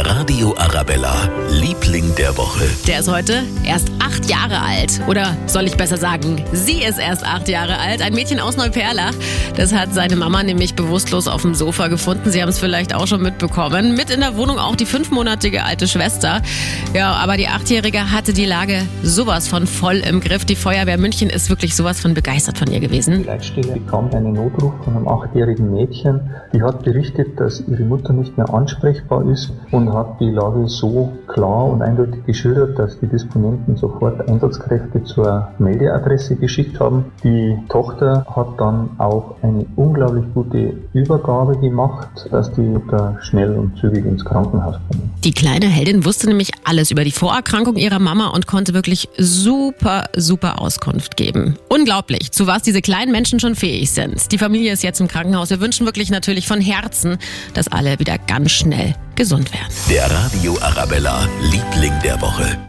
Lehrer Radio Arabella, Liebling der Woche. Der ist heute erst acht Jahre alt. Oder soll ich besser sagen, sie ist erst acht Jahre alt. Ein Mädchen aus Neuperlach. Das hat seine Mama nämlich bewusstlos auf dem Sofa gefunden. Sie haben es vielleicht auch schon mitbekommen. Mit in der Wohnung auch die fünfmonatige alte Schwester. Ja, aber die Achtjährige hatte die Lage sowas von voll im Griff. Die Feuerwehr München ist wirklich sowas von begeistert von ihr gewesen. Die Leitstelle bekam einen Notruf von einem achtjährigen Mädchen. Die hat berichtet, dass ihre Mutter nicht mehr ansprechbar ist und hat die Lage so klar und eindeutig geschildert, dass die Disponenten sofort Einsatzkräfte zur Meldeadresse geschickt haben. Die Tochter hat dann auch eine unglaublich gute Übergabe gemacht, dass die Mutter schnell und zügig ins Krankenhaus kommen. Die kleine Heldin wusste nämlich alles über die Vorerkrankung ihrer Mama und konnte wirklich super, super Auskunft geben. Unglaublich, zu was diese kleinen Menschen schon fähig sind. Die Familie ist jetzt im Krankenhaus. Wir wünschen wirklich natürlich von Herzen, dass alle wieder ganz schnell gesund werden. Der Radio Arabella, Liebling der Woche.